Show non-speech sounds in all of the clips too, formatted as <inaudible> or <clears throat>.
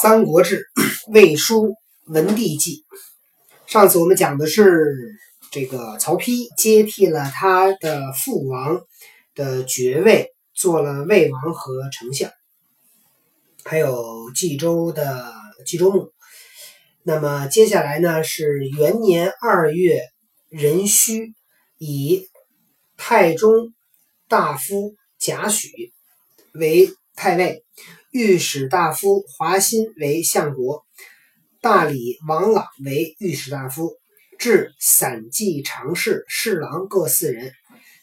《三国志· <clears throat> 魏书文帝纪》，上次我们讲的是这个曹丕接替了他的父王的爵位，做了魏王和丞相，还有冀州的冀州牧。那么接下来呢是元年二月壬戌，以太中大夫贾诩为太尉。御史大夫华歆为相国，大理王朗为御史大夫，置散骑常侍、侍郎各四人。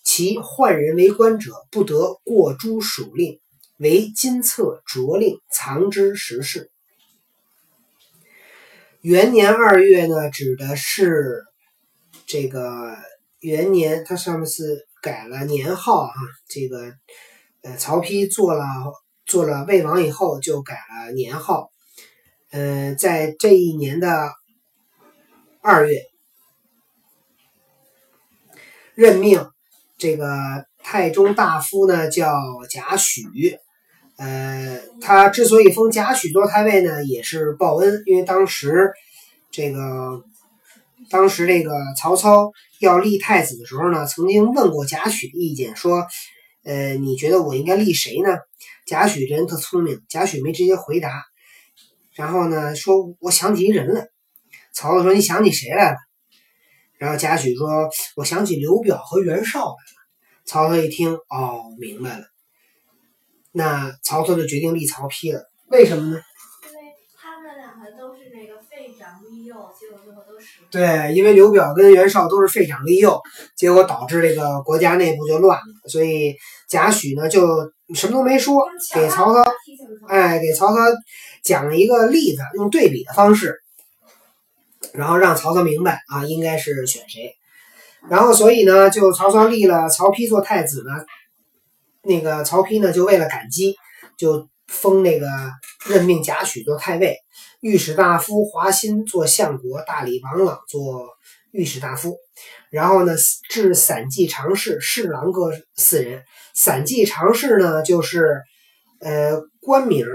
其宦人为官者，不得过诸属令，为金册着令，藏之实事。元年二月呢，指的是这个元年，它上面是改了年号啊。这个呃，曹丕做了。做了魏王以后，就改了年号。嗯，在这一年的二月，任命这个太中大夫呢，叫贾诩。呃，他之所以封贾诩做太尉呢，也是报恩，因为当时这个当时这个曹操要立太子的时候呢，曾经问过贾诩的意见，说。呃，你觉得我应该立谁呢？贾诩这人特聪明，贾诩没直接回答，然后呢说我想起一人来。曹操说你想起谁来了？然后贾诩说我想起刘表和袁绍来了。曹操一听，哦，明白了。那曹操就决定立曹丕了。为什么呢？因为他们两个都是那个废长立幼，结果最后都死。对，因为刘表跟袁绍都是废长立幼，结果导致这个国家内部就乱了，所以。贾诩呢，就什么都没说，给曹操，哎，给曹操讲了一个例子，用对比的方式，然后让曹操明白啊，应该是选谁。然后，所以呢，就曹操立了曹丕做太子呢。那个曹丕呢，就为了感激，就封那个任命贾诩做太尉，御史大夫华歆做相国，大理王朗做御史大夫。然后呢，置散骑常侍、侍郎各四人。散骑常侍呢，就是呃官名，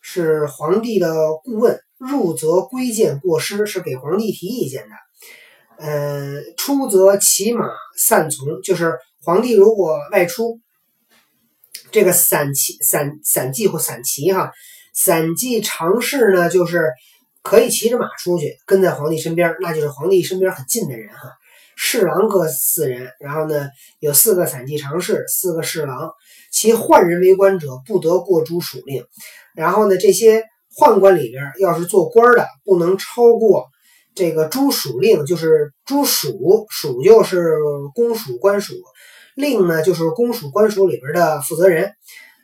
是皇帝的顾问，入则规谏过失，是给皇帝提意见的。呃，出则骑马散从，就是皇帝如果外出，这个散骑、散散骑或散骑哈，散骑常侍呢，就是可以骑着马出去，跟在皇帝身边，那就是皇帝身边很近的人哈。侍郎各四人，然后呢，有四个散骑常侍，四个侍郎。其宦人为官者，不得过诸属令。然后呢，这些宦官里边，要是做官的，不能超过这个诸属令，就是诸属，属就是公属、官属，令呢就是公属、官属里边的负责人，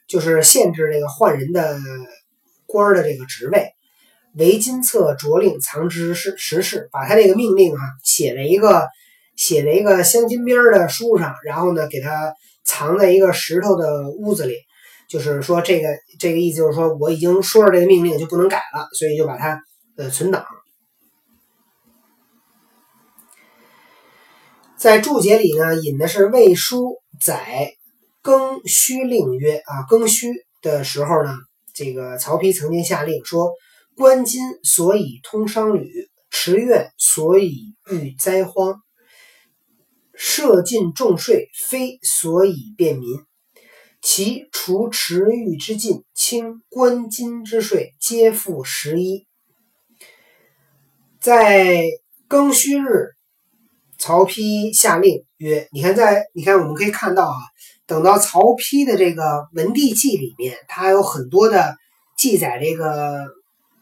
就是限制这个宦人的官的这个职位。为金册着令，藏之实实事，把他这个命令啊写了一个。写在一个镶金边的书上，然后呢，给他藏在一个石头的屋子里。就是说，这个这个意思就是说，我已经说了这个命令就不能改了，所以就把它呃存档。在注解里呢，引的是魏书载庚戌令曰啊，庚戌的时候呢，这个曹丕曾经下令说：官津所以通商旅，池苑所以御灾荒。设尽重税，非所以便民。其除池域之禁，清官金之税，皆付十一。在庚戌日，曹丕下令曰：“你看，在你看，我们可以看到啊，等到曹丕的这个《文帝纪》里面，他有很多的记载，这个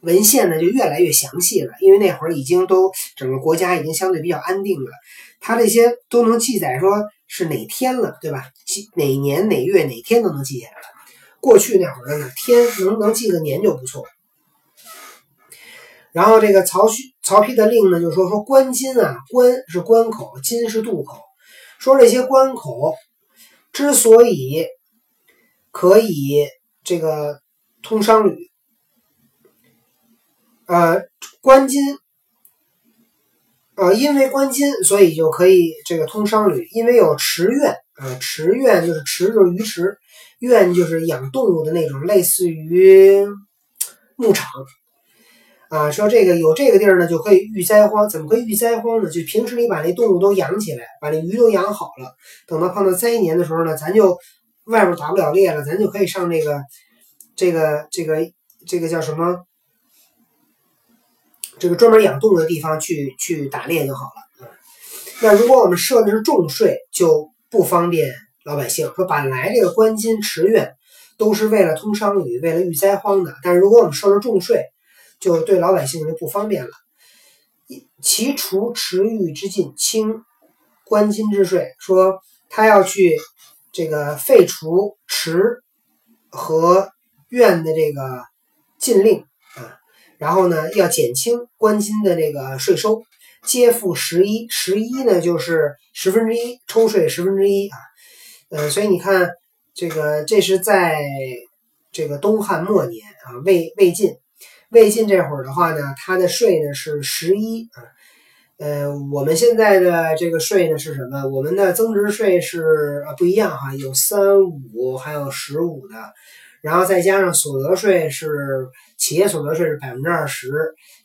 文献呢就越来越详细了，因为那会儿已经都整个国家已经相对比较安定了。”他这些都能记载，说是哪天了，对吧？记哪年哪月哪天都能记下来了。过去那会儿呢，天能能记个年就不错。然后这个曹丕曹丕的令呢，就说说关津啊，关是关口，津是渡口。说这些关口之所以可以这个通商旅，呃，关津。呃，因为关津，所以就可以这个通商旅。因为有池苑，呃，池苑就是池就是鱼池，苑就是养动物的那种，类似于牧场。啊，说这个有这个地儿呢，就可以御灾荒。怎么可以御灾荒呢？就平时你把那动物都养起来，把那鱼都养好了，等到碰到灾年的时候呢，咱就外边打不了猎了，咱就可以上这个这个这个这个叫什么？这个专门养动物的地方去去打猎就好了。啊，那如果我们设的是重税，就不方便老百姓。说本来这个官金池苑都是为了通商旅、为了御灾荒的，但是如果我们设了重税，就对老百姓就不方便了。其除池域之禁，轻官金之税，说他要去这个废除池和院的这个禁令啊，然后呢要减轻官金的这个税收，皆付十一，十一呢就是十分之一，抽税十分之一啊，呃，所以你看这个这是在这个东汉末年啊，魏魏晋。魏晋这会儿的话呢，它的税呢是十一啊，呃，我们现在的这个税呢是什么？我们的增值税是啊不一样哈，有三五还有十五的，然后再加上所得税是企业所得税是百分之二十，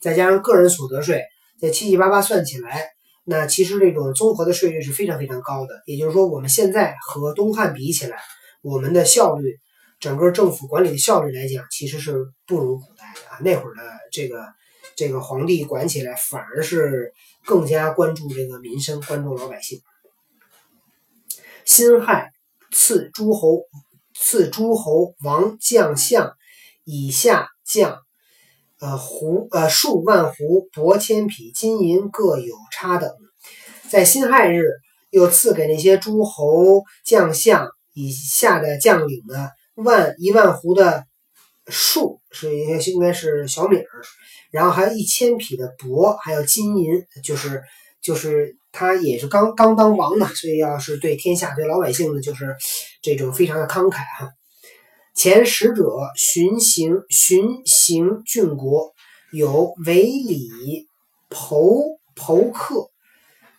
再加上个人所得税，这七七八八算起来，那其实这种综合的税率是非常非常高的。也就是说，我们现在和东汉比起来，我们的效率。整个政府管理的效率来讲，其实是不如古代啊。那会儿的这个这个皇帝管起来，反而是更加关注这个民生，关注老百姓。辛亥赐诸侯，赐诸侯王将相以下将，呃胡呃数万斛帛千匹金银各有差等。在辛亥日，又赐给那些诸侯将相以下的将领呢。万一万斛的树是应该应该是小米儿，然后还有一千匹的帛，还有金银，就是就是他也是刚刚当王嘛，所以要是对天下对老百姓呢，就是这种非常的慷慨哈。前使者巡行巡行郡国，有违礼剖剖克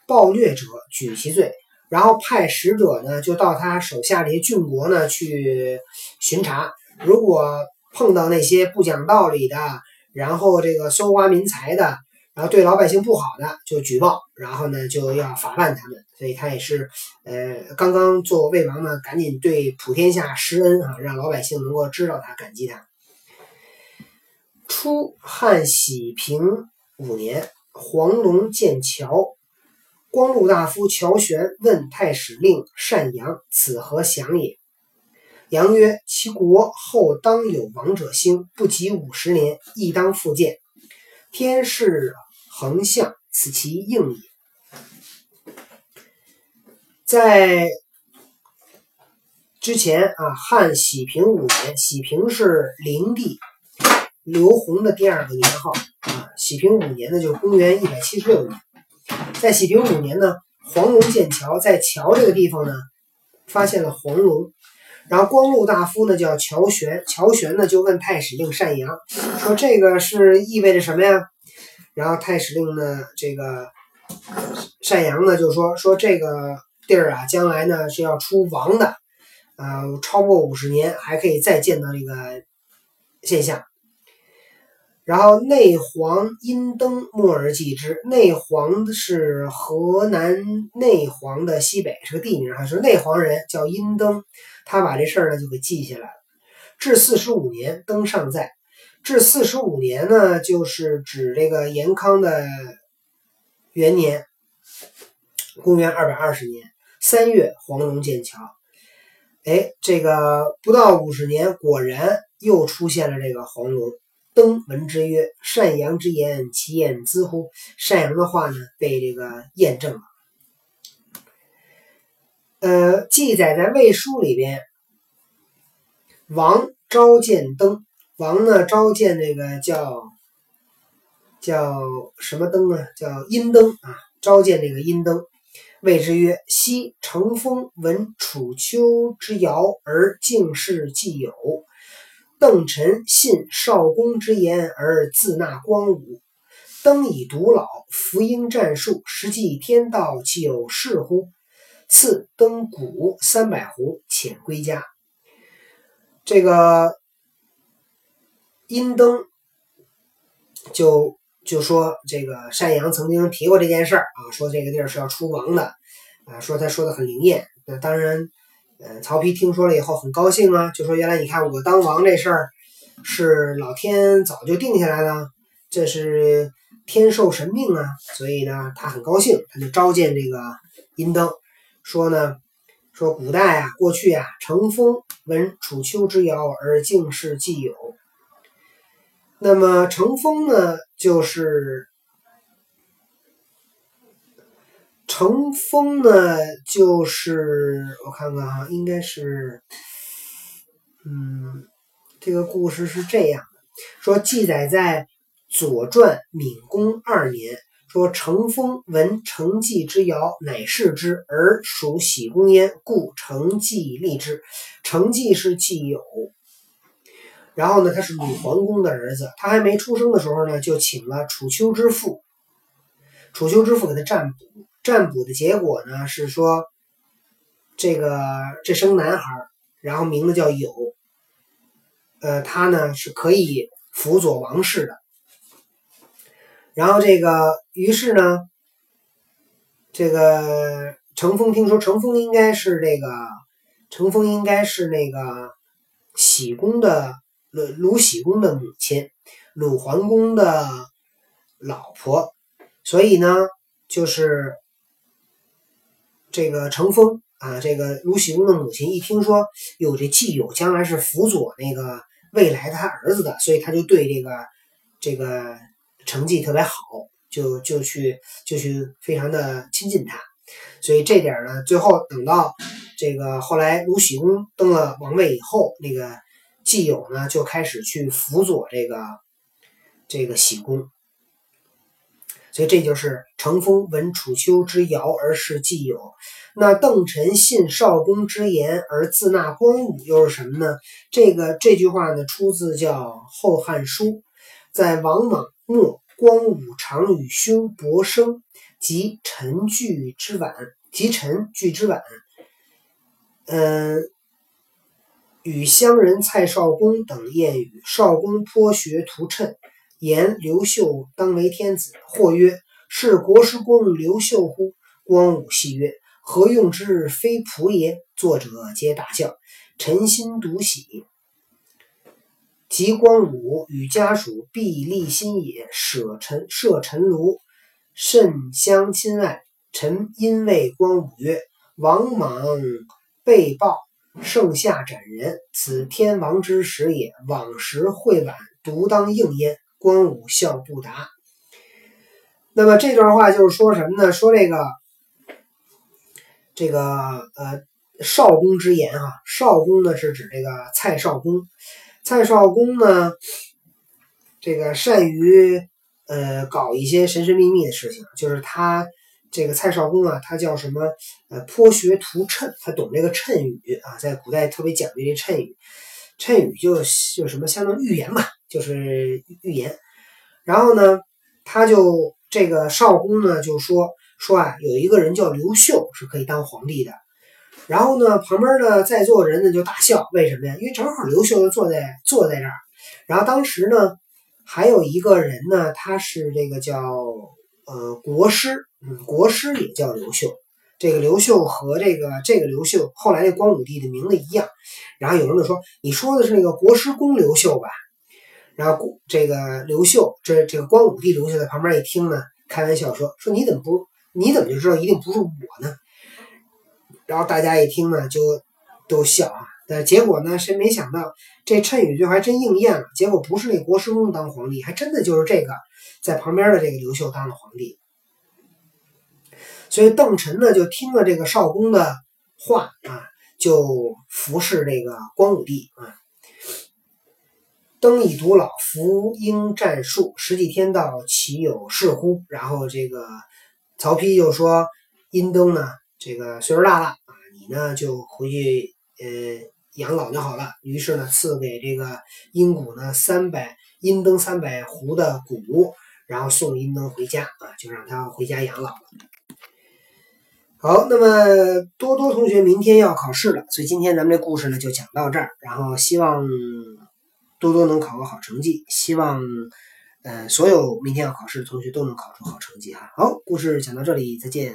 暴虐者，举其罪。然后派使者呢，就到他手下这些郡国呢去巡查。如果碰到那些不讲道理的，然后这个搜刮民财的，然后对老百姓不好的，就举报，然后呢就要法办他们。所以他也是，呃，刚刚做魏王呢，赶紧对普天下施恩啊，让老百姓能够知道他，感激他。初，汉喜平五年，黄龙建桥。光禄大夫乔玄问太史令单阳：“此何祥也？”阳曰：“其国后当有王者兴，不及五十年，亦当复建。天势恒向，此其应也。”在之前啊，汉喜平五年，喜平是灵帝刘宏的第二个年号啊。喜平五年呢，就是公元一百七十六年。在喜平五年呢，黄龙建桥，在桥这个地方呢，发现了黄龙。然后光禄大夫呢叫乔玄，乔玄呢就问太史令单阳，说这个是意味着什么呀？然后太史令呢，这个单阳呢就说说这个地儿啊，将来呢是要出王的，呃，超过五十年还可以再见到这个现象。然后内黄阴登莫而记之。内黄是河南内黄的西北，是个地名哈，是内黄人叫阴登，他把这事儿呢就给记下来了。至四十五年，登尚在。至四十五年呢，就是指这个延康的元年，公元二百二十年三月，黄龙建桥。哎，这个不到五十年，果然又出现了这个黄龙。登闻之曰：“善阳之言，其言兹乎？”善阳的话呢，被这个验证了。呃，记载在魏书里边，王召见登，王呢召见那个叫叫什么登啊？叫阴登啊，召见那个阴登，谓之曰：“昔乘风闻楚丘之谣，而敬事既有。”邓臣信少公之言而自纳光武，登以独老，福应战术，实际天道，岂有是乎？赐登谷三百斛，遣归家。这个殷登就就说这个单阳曾经提过这件事儿啊，说这个地儿是要出王的啊，说他说的很灵验。那当然，呃，曹丕听说了以后很高兴啊，就说原来你看我当王这事儿是老天早就定下来了，这是天授神命啊，所以呢他很高兴，他就召见这个殷登，说呢说古代啊过去啊乘风闻楚丘之谣而敬事既有。那么乘风呢，就是乘风呢，就是我看看哈，应该是，嗯，这个故事是这样的，说记载在《左传》闵公二年，说成风闻成纪之谣，乃视之，而属喜公焉，故成纪立之。成纪是纪有。然后呢，他是鲁桓公的儿子。他还没出生的时候呢，就请了楚丘之父。楚丘之父给他占卜，占卜的结果呢是说，这个这生男孩，然后名字叫有。呃，他呢是可以辅佐王室的。然后这个，于是呢，这个乘风听说乘风应该是这个乘风应该是那个喜公的。鲁鲁喜公的母亲，鲁桓公的老婆，所以呢，就是这个乘风啊，这个鲁喜公的母亲一听说有这季友将来是辅佐那个未来他儿子的，所以他就对这个这个成绩特别好，就就去就去非常的亲近他，所以这点呢，最后等到这个后来鲁喜公登了王位以后，那个。季友呢就开始去辅佐这个这个喜公，所以这就是乘风闻楚丘之谣而是季友。那邓臣信少公之言而自纳光武，又是什么呢？这个这句话呢出自叫《后汉书》，在王莽末，光武常与兄伯生及臣聚之晚，及臣聚之晚，嗯。与乡人蔡少公等谚语，少公颇学图谶，言刘秀当为天子。或曰：“是国师公刘秀乎？”光武戏曰：“何用之？非仆也。”作者皆大笑。臣心独喜。及光武与家属必立心也，舍臣设臣庐，甚相亲爱。臣因谓光武曰：“王莽被报。”盛夏斩人，此天王之时也。往时会晚，独当应焉。光武笑不答。那么这段话就是说什么呢？说这个这个呃少公之言啊，少公呢是指这个蔡少公。蔡少公呢，这个善于呃搞一些神神秘秘的事情，就是他。这个蔡少公啊，他叫什么？呃，颇学图谶，他懂这个谶语啊，在古代特别讲究这谶语。谶语就就什么，相当于预言嘛，就是预言。然后呢，他就这个少公呢就说说啊，有一个人叫刘秀是可以当皇帝的。然后呢，旁边的在座的人呢就大笑，为什么呀？因为正好刘秀就坐在坐在这儿。然后当时呢，还有一个人呢，他是这个叫呃国师。嗯，国师也叫刘秀，这个刘秀和这个这个刘秀后来那光武帝的名字一样。然后有人就说：“你说的是那个国师公刘秀吧？”然后这个刘秀，这这个光武帝刘秀在旁边一听呢，开玩笑说：“说你怎么不你怎么就知道一定不是我呢？”然后大家一听呢，就都笑啊。但结果呢，谁没想到这谶语就还真应验了？结果不是那国师公当皇帝，还真的就是这个在旁边的这个刘秀当了皇帝。所以邓晨呢，就听了这个少公的话啊，就服侍这个光武帝啊。登以独老，服应战术，十几天到，岂有是乎？然后这个曹丕就说：“殷登呢，这个岁数大了，你呢就回去呃养老就好了。”于是呢，赐给这个殷谷呢三百殷登三百斛的谷，然后送殷登回家啊，就让他回家养老。好，那么多多同学明天要考试了，所以今天咱们这故事呢就讲到这儿。然后希望多多能考个好成绩，希望嗯，所有明天要考试的同学都能考出好成绩哈。好，故事讲到这里，再见。